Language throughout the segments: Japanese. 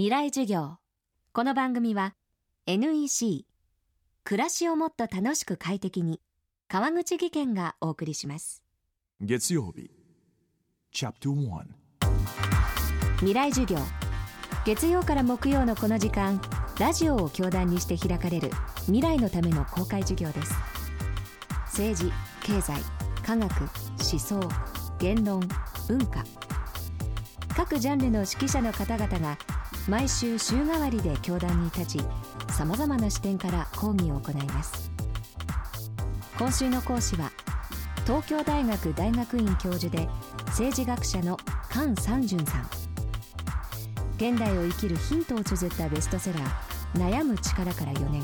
未来授業。この番組は NEC 暮らしをもっと楽しく快適に川口義賢がお送りします。月曜日 Chapter 1未来授業。月曜から木曜のこの時間ラジオを教壇にして開かれる未来のための公開授業です。政治経済科学思想言論文化各ジャンルの指揮者の方々が毎週週替わりで教壇に立ちさまざまな視点から講義を行います。今週の講師は東京大学大学院教授で政治学者の菅三淳さん。現代を生きるヒントを綴ったベストセラー「悩む力」から4年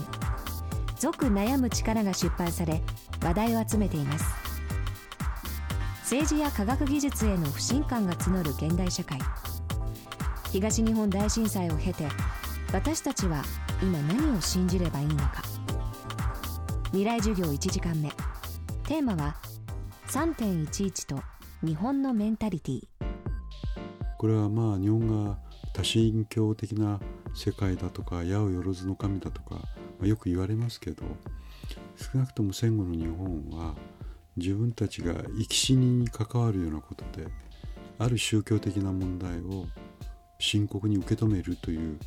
「続悩む力」が出版され話題を集めています。政治や科学技術への不信感が募る現代社会。東日本大震災を経て私たちは今何を信じればいいのか。未来授業1時間目。テーマは3.11と日本のメンタリティ。これはまあ日本が多神教的な世界だとか八百万の神だとか、まあ、よく言われますけど少なくとも戦後の日本は自分たちが生き死にに関わるようなことである宗教的な問題を深刻に受け止めるという、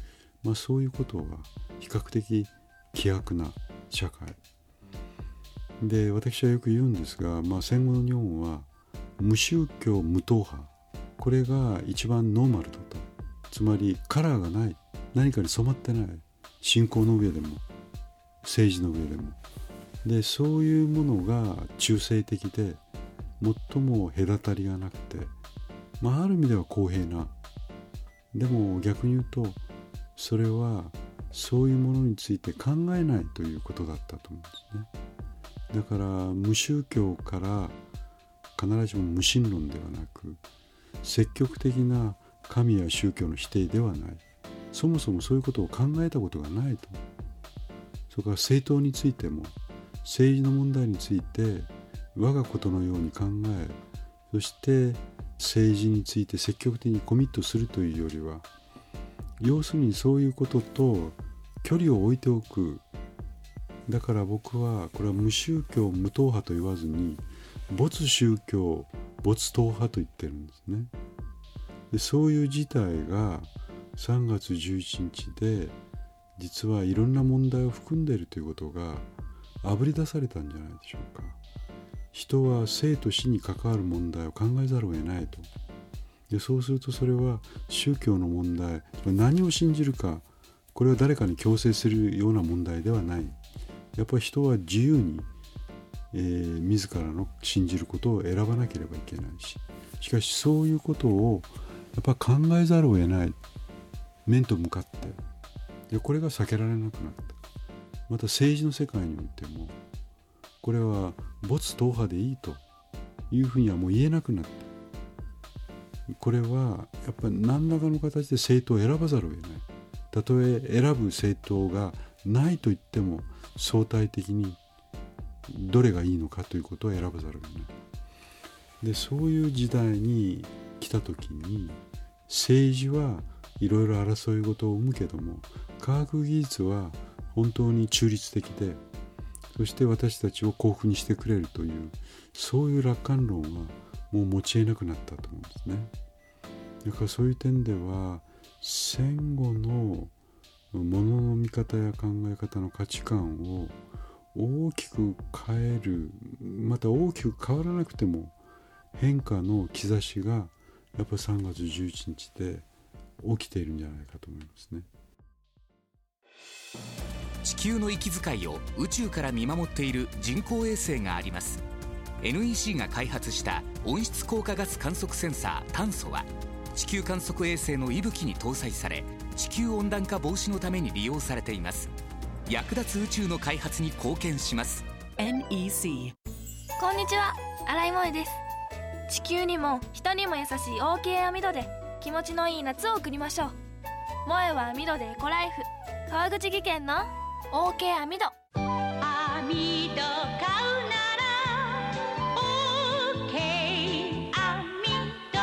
まあ、そういうことが比較的希薄な社会。で私はよく言うんですが、まあ、戦後の日本は無宗教無党派。これが一番ノーマルだと。つまりカラーがない。何かに染まってない。信仰の上でも政治の上でも。でそういうものが中性的で最も隔たりがなくて、まあ、ある意味では公平な。でも逆に言うとそれはそういうものについて考えないということだったと思うんですね。だから無宗教から必ずしも無神論ではなく積極的な神や宗教の否定ではない。そもそもそういうことを考えたことがないと。それから政党についても政治の問題について我がことのように考えそして政治について積極的にコミットするというよりは要するにそういうことと距離を置いておく。だから僕はこれは無宗教無党派と言わずに没宗教没党派と言ってるんですね。でそういう事態が3月11日で実はいろんな問題を含んでいるということがあぶり出されたんじゃないでしょうか。人は生と死に関わる問題を考えざるを得ないと。でそうするとそれは宗教の問題何を信じるかこれは誰かに強制するような問題ではない。やっぱり人は自由に、えー、自らの信じることを選ばなければいけないし。しかしそういうことをやっぱ考えざるを得ない。面と向かって。でこれが避けられなくなった。また政治の世界においてもこれは没党派でいいというふうにはもう言えなくなった。これはやっぱり何らかの形で政党を選ばざるを得ない。たとえ選ぶ政党がないと言っても相対的にどれがいいのかということを選ばざるを得ない。でそういう時代に来た時に政治はいろいろ争い事を生むけども科学技術は本当に中立的でそして私たちを幸福にしてくれるというそういう楽観論はもう持ち得なくなったと思うんですね。だからそういう点では戦後のものの見方や考え方の価値観を大きく変えるまた大きく変わらなくても変化の兆しがやっぱ3月11日で起きているんじゃないかと思いますね。地球の息遣いを宇宙から見守っている人工衛星があります。NEC が開発した温室効果ガス観測センサー炭素は地球観測衛星の息吹に搭載され地球温暖化防止のために利用されています。役立つ宇宙の開発に貢献します。NEC こんにちは。新井萌です。地球にも人にも優しい OK 網戸で気持ちのいい夏を送りましょう。萌えは網戸でエコライフ川口技研の OK 網戸網戸買うなら OK 網戸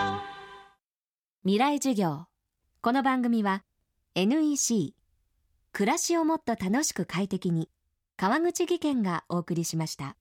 未来授業。この番組は NEC 暮らしをもっと楽しく快適に川口義賢がお送りしました